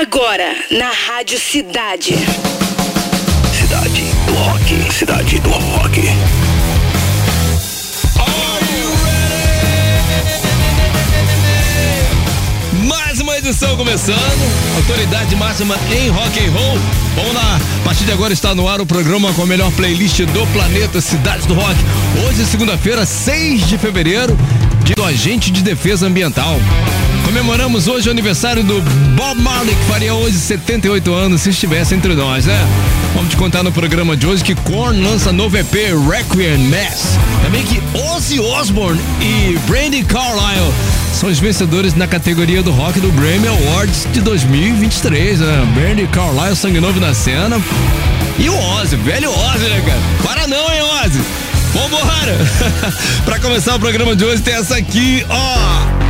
Agora, na Rádio Cidade. Cidade do Rock. Cidade do Rock. Mais uma edição começando. Autoridade máxima em rock and roll. Vamos lá. A partir de agora está no ar o programa com a melhor playlist do planeta Cidades do Rock. Hoje, segunda-feira, 6 de fevereiro, do agente de defesa ambiental. Comemoramos hoje o aniversário do Bob Marley, que faria hoje 78 anos se estivesse entre nós, né? Vamos te contar no programa de hoje que Korn lança novo EP Requiem Mass. Também que Ozzy Osbourne e Brandy Carlisle são os vencedores na categoria do rock do Grammy Awards de 2023, né? Brandy Carlisle, sangue novo na cena. E o Ozzy, velho Ozzy, né, cara? Para não, hein, Ozzy? Vambora! pra começar o programa de hoje tem essa aqui, ó.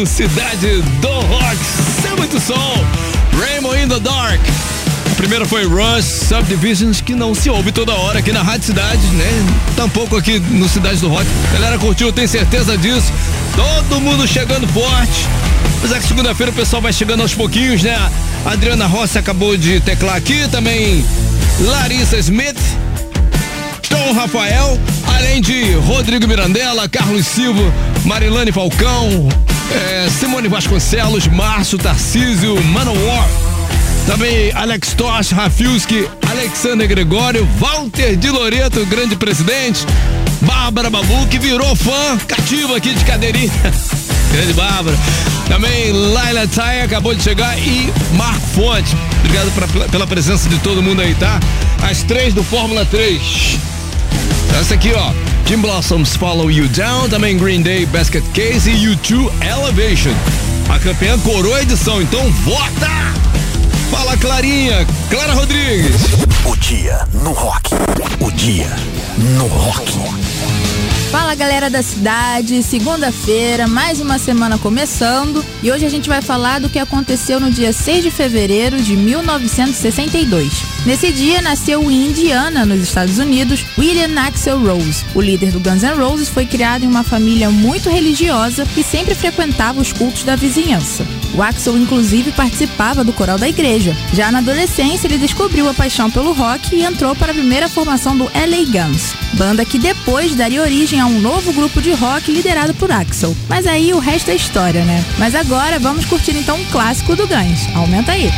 O Cidade do Rock. Sem muito som. Rainbow in the Dark. A primeira foi Rush Subdivisions, que não se ouve toda hora aqui na Rádio Cidade, né? Tampouco aqui no Cidade do Rock. A galera curtiu, tenho certeza disso. Todo mundo chegando forte. Apesar que segunda-feira o pessoal vai chegando aos pouquinhos, né? A Adriana Rossi acabou de teclar aqui, também Larissa Smith, Tom Rafael, além de Rodrigo Mirandela, Carlos Silva, Marilane Falcão, é, Simone Vasconcelos, Márcio Tarcísio, Manowar. Também Alex Tosh, Rafilski, Alexander Gregório, Walter de Loreto, grande presidente, Bárbara Babu, que virou fã cativo aqui de cadeirinha. grande Bárbara. Também Laila Thay acabou de chegar e Marco Fonte. Obrigado pra, pela presença de todo mundo aí, tá? As três do Fórmula 3. Essa aqui, ó. Jim Blossoms Follow You Down, também Green Day Basket Case e U2 Elevation. A campeã coroa a edição, então vota! Fala Clarinha, Clara Rodrigues. O dia no rock. O dia no rock. Fala galera da cidade, segunda-feira, mais uma semana começando e hoje a gente vai falar do que aconteceu no dia 6 de fevereiro de 1962. Nesse dia nasceu em Indiana, nos Estados Unidos, William Axel Rose. O líder do Guns N' Roses foi criado em uma família muito religiosa e sempre frequentava os cultos da vizinhança. O Axel inclusive participava do coral da igreja. Já na adolescência ele descobriu a paixão pelo rock e entrou para a primeira formação do LA Guns, banda que depois daria origem a um novo grupo de rock liderado por Axel. Mas aí o resto é história, né? Mas agora vamos curtir então um clássico do Guns. Aumenta aí.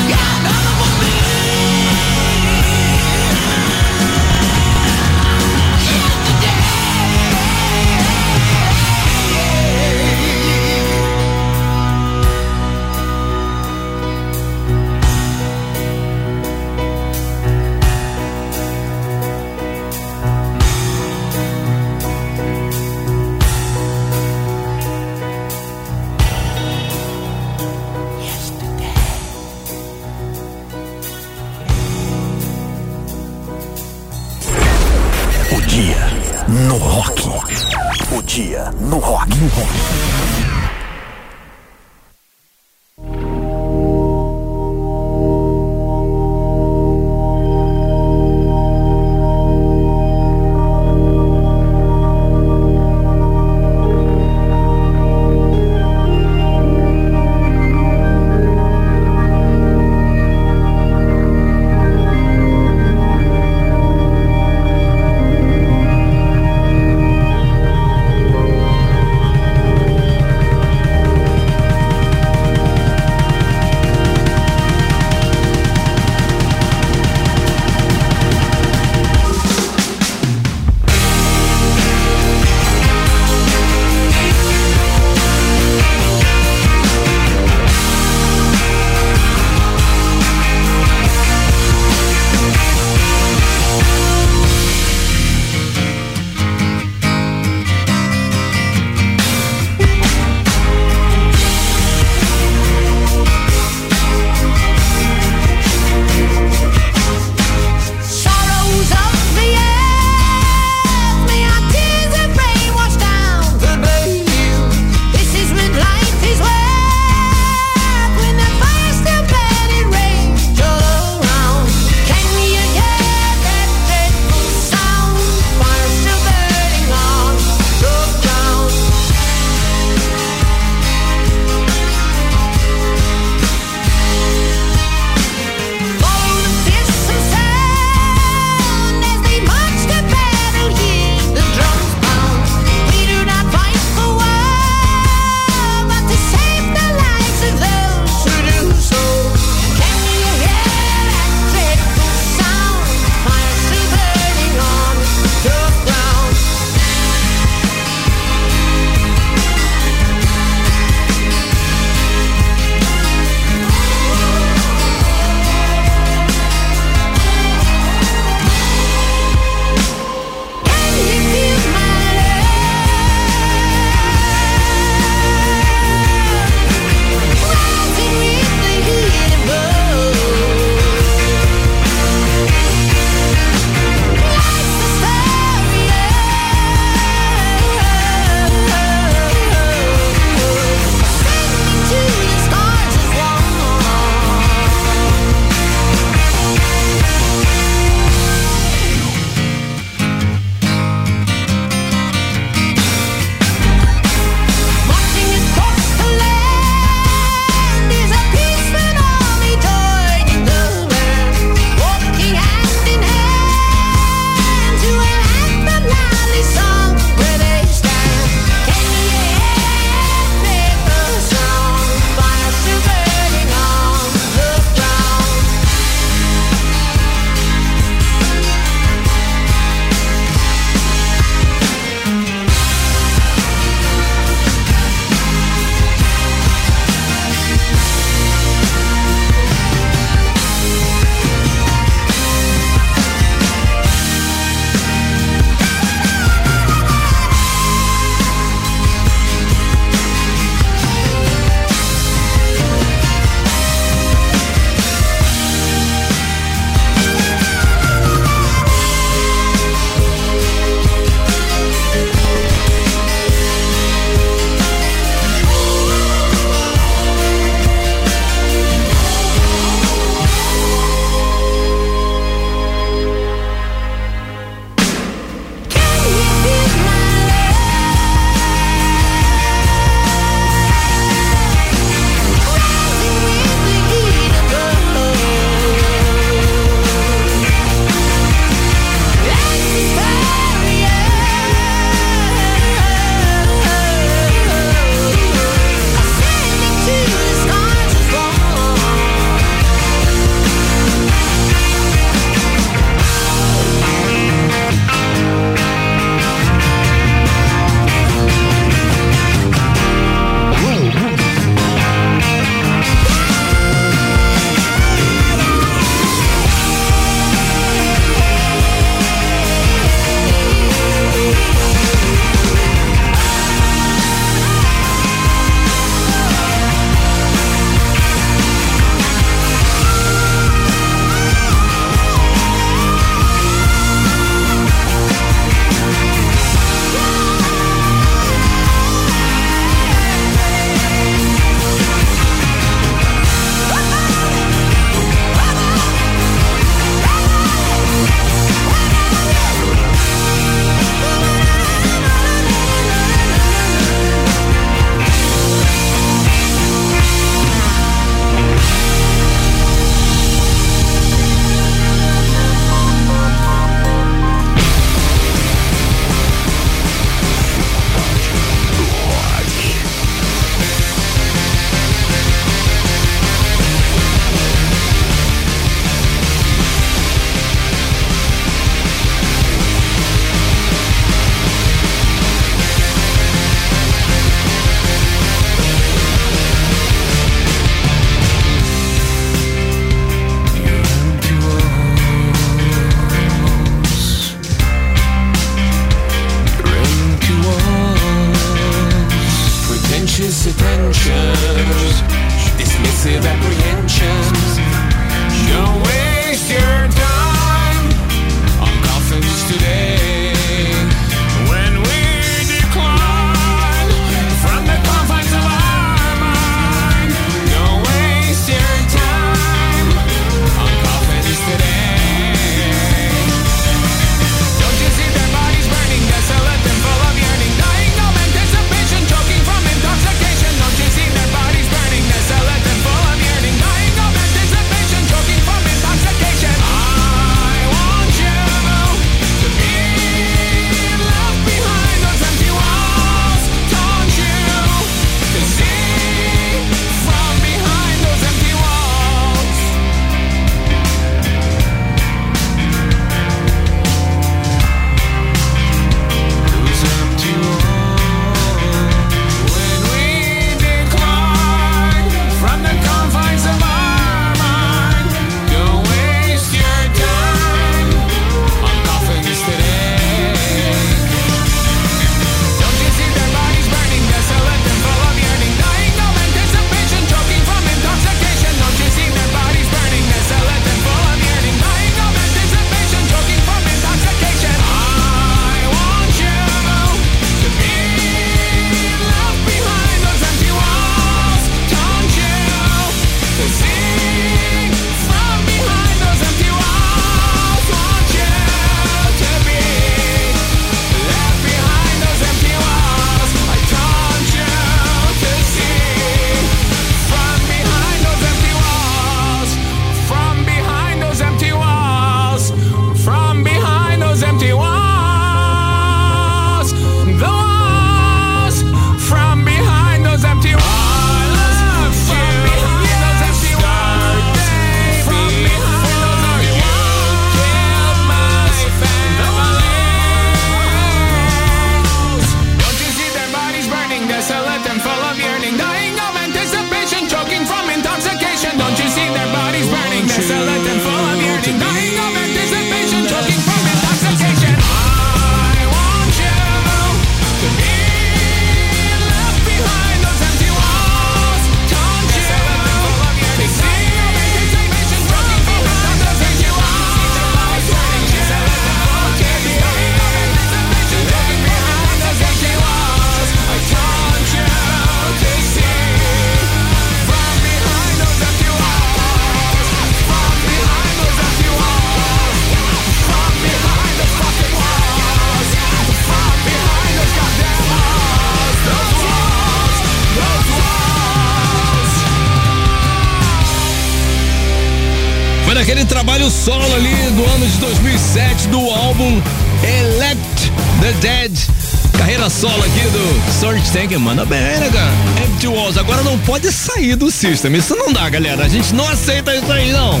Carreira solo aqui do Search Tank, manda bem, né, cara? Empty Walls, agora não pode sair do System, isso não dá, galera. A gente não aceita isso aí, não.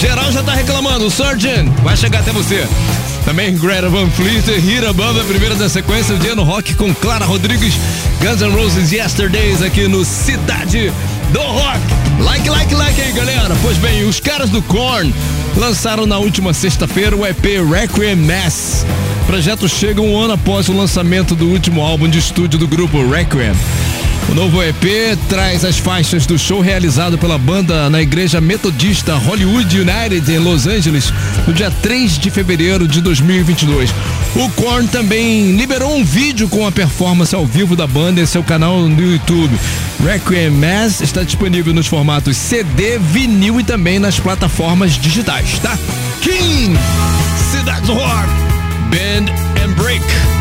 Geral já tá reclamando, Surgeon, vai chegar até você. Também Greta Van Fleet, Hit Above, a primeira da sequência, o dia no rock com Clara Rodrigues, Guns N' Roses Yesterdays aqui no Cidade do Rock. Like, like, like aí, galera. Pois bem, os caras do Korn lançaram na última sexta-feira o EP Requiem Mass. O projeto chega um ano após o lançamento do último álbum de estúdio do grupo Requiem. O novo EP traz as faixas do show realizado pela banda na igreja metodista Hollywood United em Los Angeles no dia 3 de fevereiro de 2022. O Korn também liberou um vídeo com a performance ao vivo da banda em seu canal no YouTube. Requiem Mass está disponível nos formatos CD, vinil e também nas plataformas digitais, tá? King, Cidade Rock, Band and Break.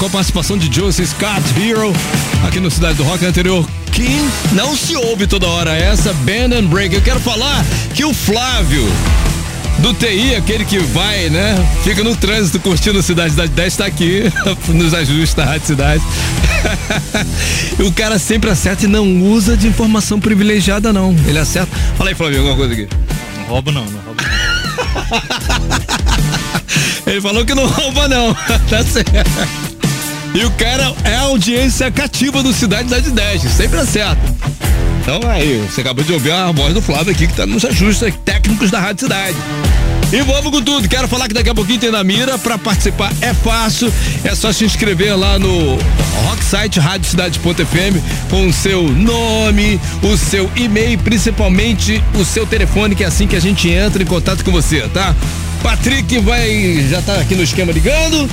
Com a participação de Joseph Scott Hero aqui no Cidade do Rock anterior. Kim, não se ouve toda hora essa, Band and Break. Eu quero falar que o Flávio do TI, aquele que vai, né? Fica no trânsito curtindo Cidade da 10, tá aqui, nos ajusta a Rádio Cidade. o cara sempre acerta e não usa de informação privilegiada, não. Ele acerta. Fala aí, Flávio, alguma coisa aqui. Não roubo não, não roubo Ele falou que não rouba, não. tá certo. E o cara é a audiência cativa do Cidade das 10, sempre acerta. Então aí, você acabou de ouvir a voz do Flávio aqui que tá nos ajustes técnicos da Rádio Cidade. E vamos com tudo. Quero falar que daqui a pouquinho tem na mira. Para participar é fácil. É só se inscrever lá no rocksite radiocidade.fm com o seu nome, o seu e-mail, principalmente o seu telefone, que é assim que a gente entra em contato com você, tá? Patrick vai já tá aqui no esquema ligando.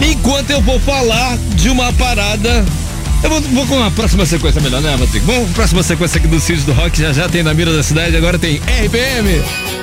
Enquanto eu vou falar de uma parada eu vou, vou, com a próxima sequência melhor, né, Patrick? Vamos próxima sequência aqui do Cid do Rock, já já tem na mira da cidade, agora tem RPM.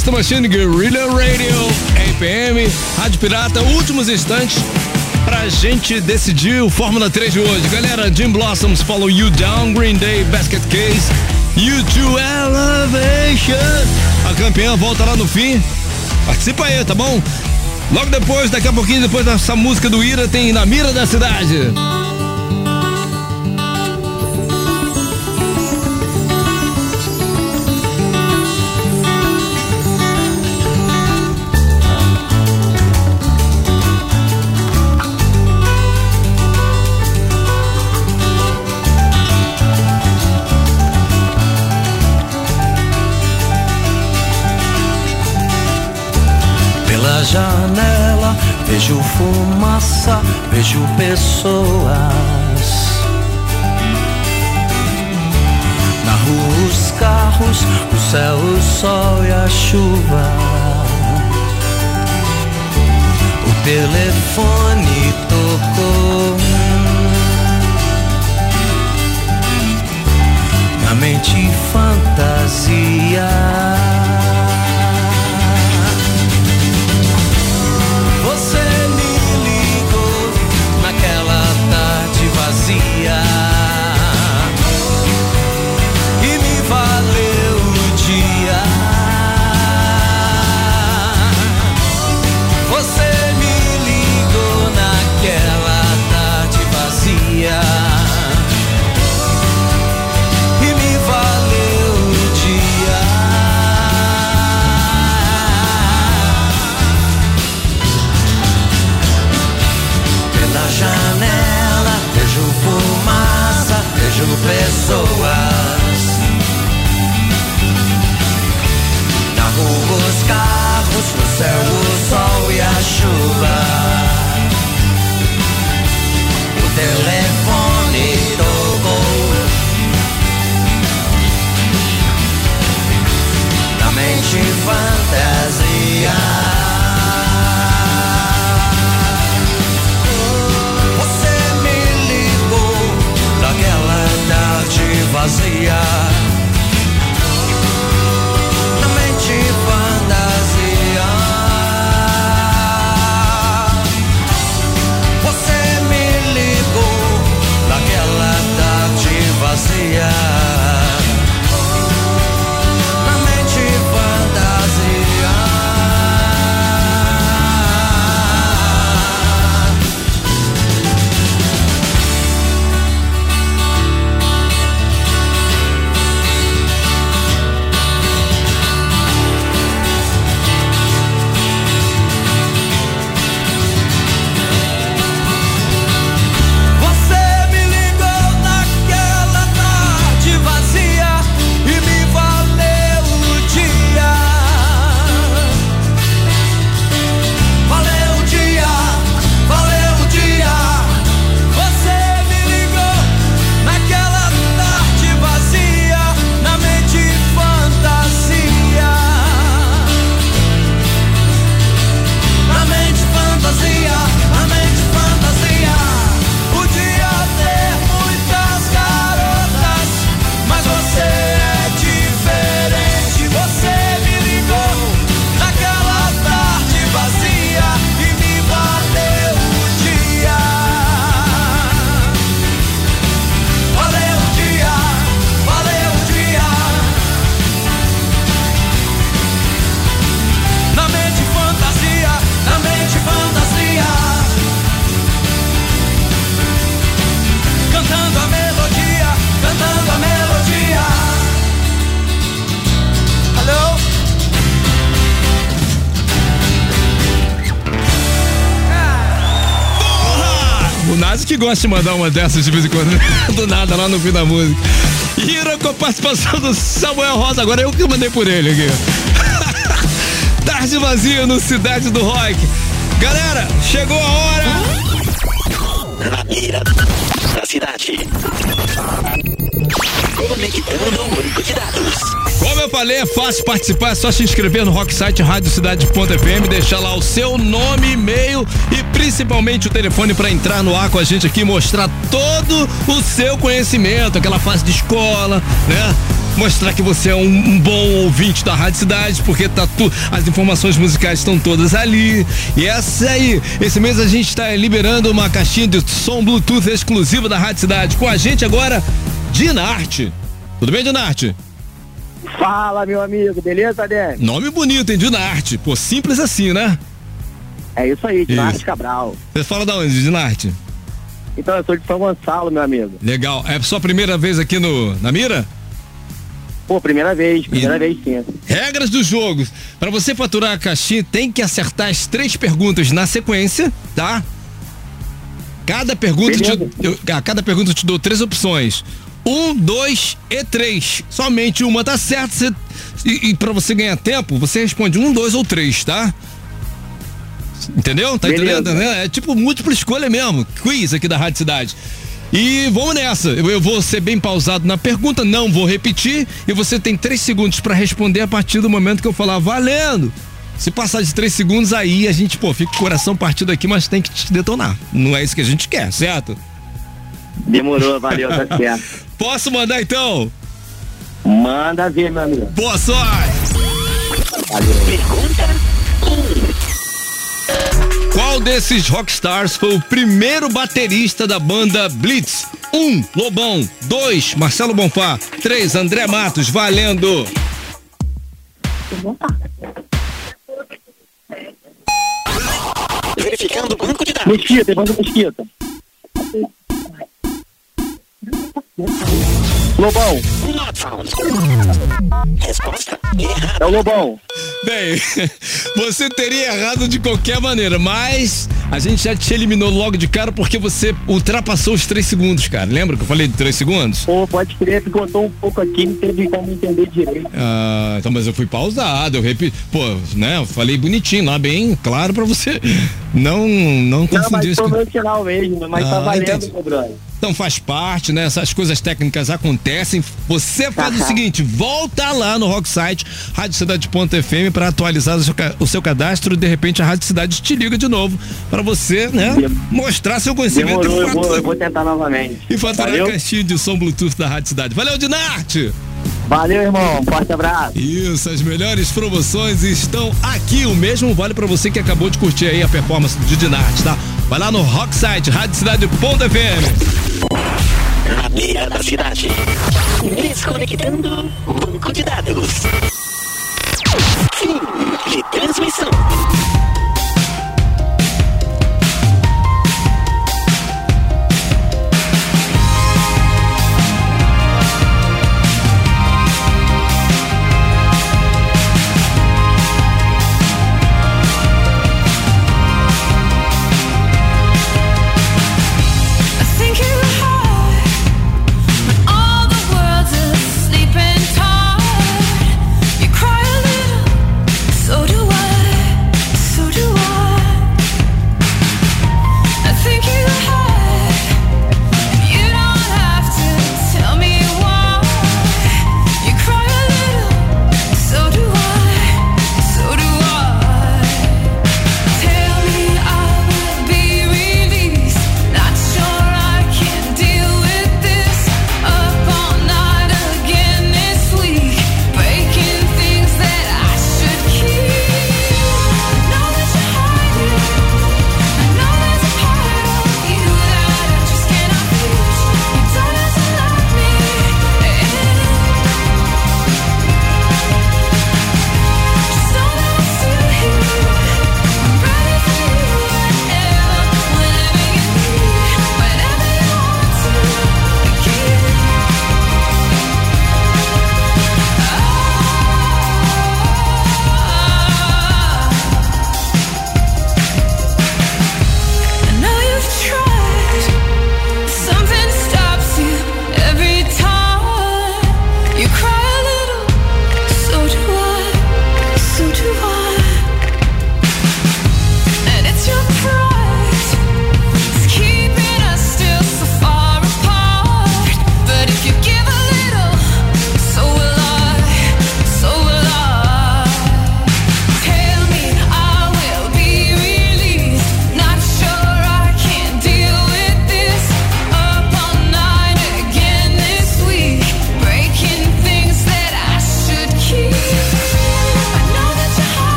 Against Machine Guerrilla Radio, RPM, Rádio Pirata, últimos instantes pra gente decidir o Fórmula 3 de hoje. Galera, Jim Blossoms, Follow You Down, Green Day, Basket Case, U2 Elevation. A campeã volta lá no fim. Participa aí, tá bom? Logo depois, daqui a pouquinho, depois dessa música do Ira, tem Na Mira da Cidade. janela, vejo fumaça, vejo pessoas. Na rua os carros, o céu, o sol e a chuva. O telefone tocou. Na mente fantasia. Gosta de mandar uma dessas de vez em quando, do nada, lá no fim da música. Hira com a participação do Samuel Rosa, agora eu que mandei por ele aqui. Tarde vazia no Cidade do Rock. Galera, chegou a hora. Na mira da cidade. Como eu falei, é fácil participar, é só se inscrever no Rocksite Rádio Cidade.fm, deixar lá o seu nome, e-mail e principalmente o telefone para entrar no ar com a gente aqui mostrar todo o seu conhecimento, aquela fase de escola, né? Mostrar que você é um, um bom ouvinte da Rádio Cidade, porque tá tu, as informações musicais estão todas ali. E essa aí, esse mês a gente está liberando uma caixinha de som Bluetooth exclusiva da Rádio Cidade. Com a gente agora, Dinarte. Tudo bem, Dinarte? Fala, meu amigo, beleza, Dani? Nome bonito, hein? Dinarte. Pô, simples assim, né? É isso aí, Dinarte Isso. Cabral. Você fala da onde, Dinarte? Então, eu sou de São Gonçalo, meu amigo. Legal. É a sua primeira vez aqui no, na mira? Pô, primeira vez, primeira vez sim. Regras do jogo. Para você faturar a caixinha, tem que acertar as três perguntas na sequência, tá? Cada pergunta, te, eu, a cada pergunta eu te dou três opções. Um, dois e três. Somente uma tá certa. Você, e, e para você ganhar tempo, você responde um, dois ou três, tá? Entendeu? Tá Beleza. entendendo? É tipo múltipla escolha mesmo. Quiz aqui da Rádio Cidade. E vamos nessa. Eu, eu vou ser bem pausado na pergunta, não vou repetir. E você tem três segundos pra responder a partir do momento que eu falar valendo. Se passar de três segundos, aí a gente, pô, fica com o coração partido aqui, mas tem que te detonar. Não é isso que a gente quer, certo? Demorou, valeu, tá certo. Posso mandar então? Manda ver, meu amigo. Boa sorte! Qual desses rockstars foi o primeiro baterista da banda Blitz? 1. Um, Lobão. 2. Marcelo Bonfá. 3. André Matos. Valendo! Verificando o banco de dados. Mesquita, manda Mesquita. Lobão. Resposta errada. é o Lobão. Bem, você teria errado de qualquer maneira, mas a gente já te eliminou logo de cara porque você ultrapassou os 3 segundos, cara. Lembra que eu falei de 3 segundos? Pô, pode crer, picotou um pouco aqui, não teve como entender direito. Ah, então, mas eu fui pausado, eu repito. Pô, né? Eu falei bonitinho lá, bem claro pra você não, não Não, confundir mas isso. foi final mesmo, mas tá Ah, valendo, entendi. meu brother. Então faz parte, né? Essas coisas técnicas acontecem. Você faz o seguinte: volta lá no Rocksite, radiocidade.fm para atualizar o seu, o seu cadastro de repente a Rádio Cidade te liga de novo para você, né? Mostrar seu conhecimento Demorou, e, eu vou, eu vou tentar novamente. e faturar Valeu? a caixinha de som Bluetooth da Rádio Cidade. Valeu, Dinarte! Valeu, irmão. Forte abraço. Isso, as melhores promoções estão aqui. O mesmo vale para você que acabou de curtir aí a performance de Dinarte, tá? Vai lá no Rocksite, radiocidade.fm. Na mira da cidade. Desconectando banco de dados. Fim de transmissão.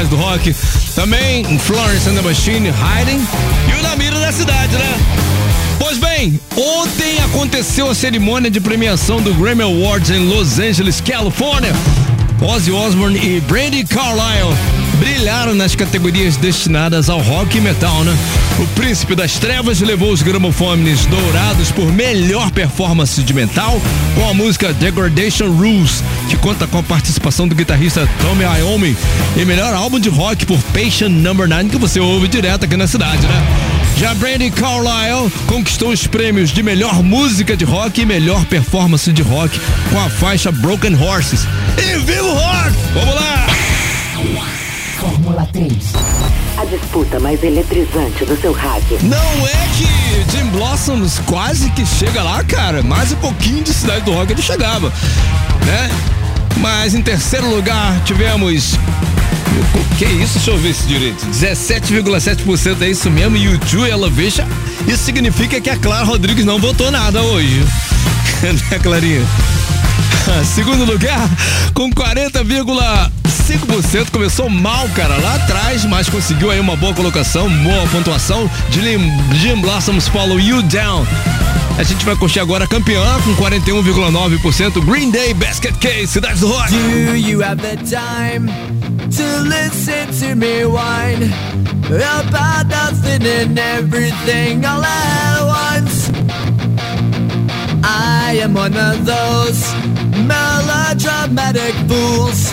Cidade do Rock. Também Florence and the Machine, Hiding e o Na Mira da Cidade, né? Pois bem, ontem aconteceu a cerimônia de premiação do Grammy Awards em Los Angeles, Califórnia. Ozzy Osbourne e Brandy Carlile brilharam nas categorias destinadas ao rock e metal, né? O Príncipe das Trevas levou os gramofones dourados por melhor performance de metal com a música Degradation Rules, que conta com a participação do guitarrista Tommy Iommi, e melhor álbum de rock por Patient Number 9, que você ouve direto aqui na cidade, né? Já Brandy Carlile conquistou os prêmios de melhor música de rock e melhor performance de rock com a faixa Broken Horses. E viva o rock! Vamos lá! Fórmula 3. A disputa mais eletrizante do seu rádio. Não é que Jim Blossoms quase que chega lá, cara. Mais um pouquinho de Cidade do Rock ele chegava, né? Mas em terceiro lugar tivemos. Que isso? Deixa eu ver isso direito. 17,7% é isso mesmo. YouTube Elevation. Isso significa que a Clara Rodrigues não votou nada hoje. né, Clarinha? Segundo lugar, com 40,5%. Começou mal, cara, lá atrás, mas conseguiu aí uma boa colocação, boa pontuação. Jim, Jim Blossoms Follow You Down. A gente vai curtir agora campeã com 41,9%. Green Day Basket Case, Cidade do Rock. Do you have the time to listen to me whine about nothing and everything all at once? I am one of those melodramatic fools,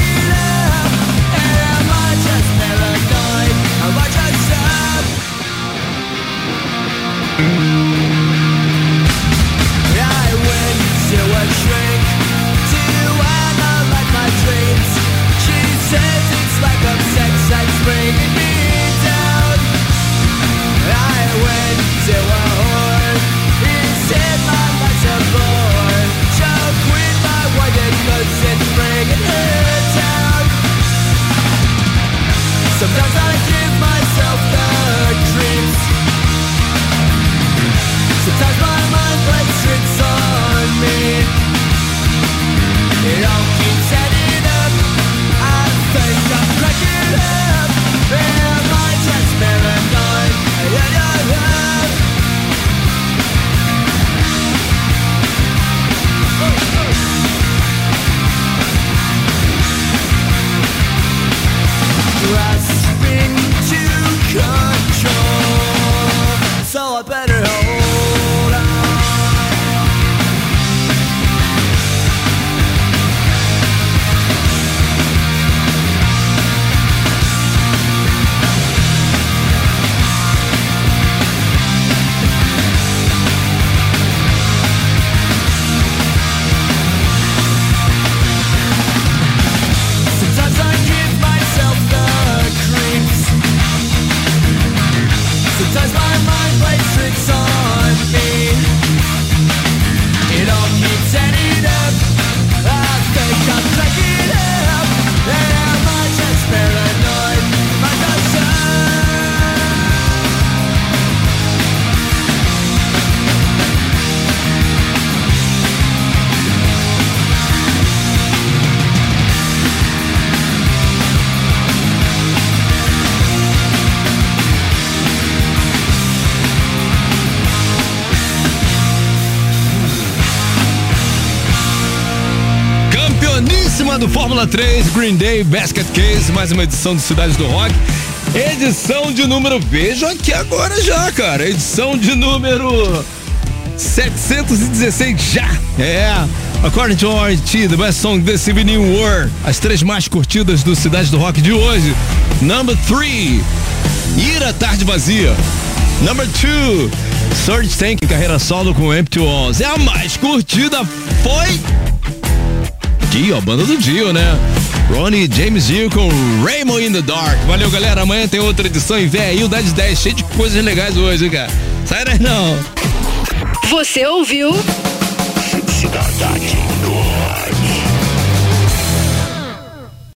Rain. 3, Green Day Basket Case, mais uma edição do Cidades do Rock. Edição de número, vejo aqui agora já, cara. Edição de número 716 já. É. According to RT, the best song this evening were as três mais curtidas do Cidade do Rock de hoje. Number 3, Ira Tarde Vazia. Number 2, Surge Tank, carreira solo com Empty Walls. É a mais curtida, foi Dio, a banda do Dio, né? Ronnie e James Dio com Raymond in the Dark. Valeu, galera. Amanhã tem outra edição e vem aí o 10 10, cheio de coisas legais hoje, cara. Sai daí não. Você ouviu Cidade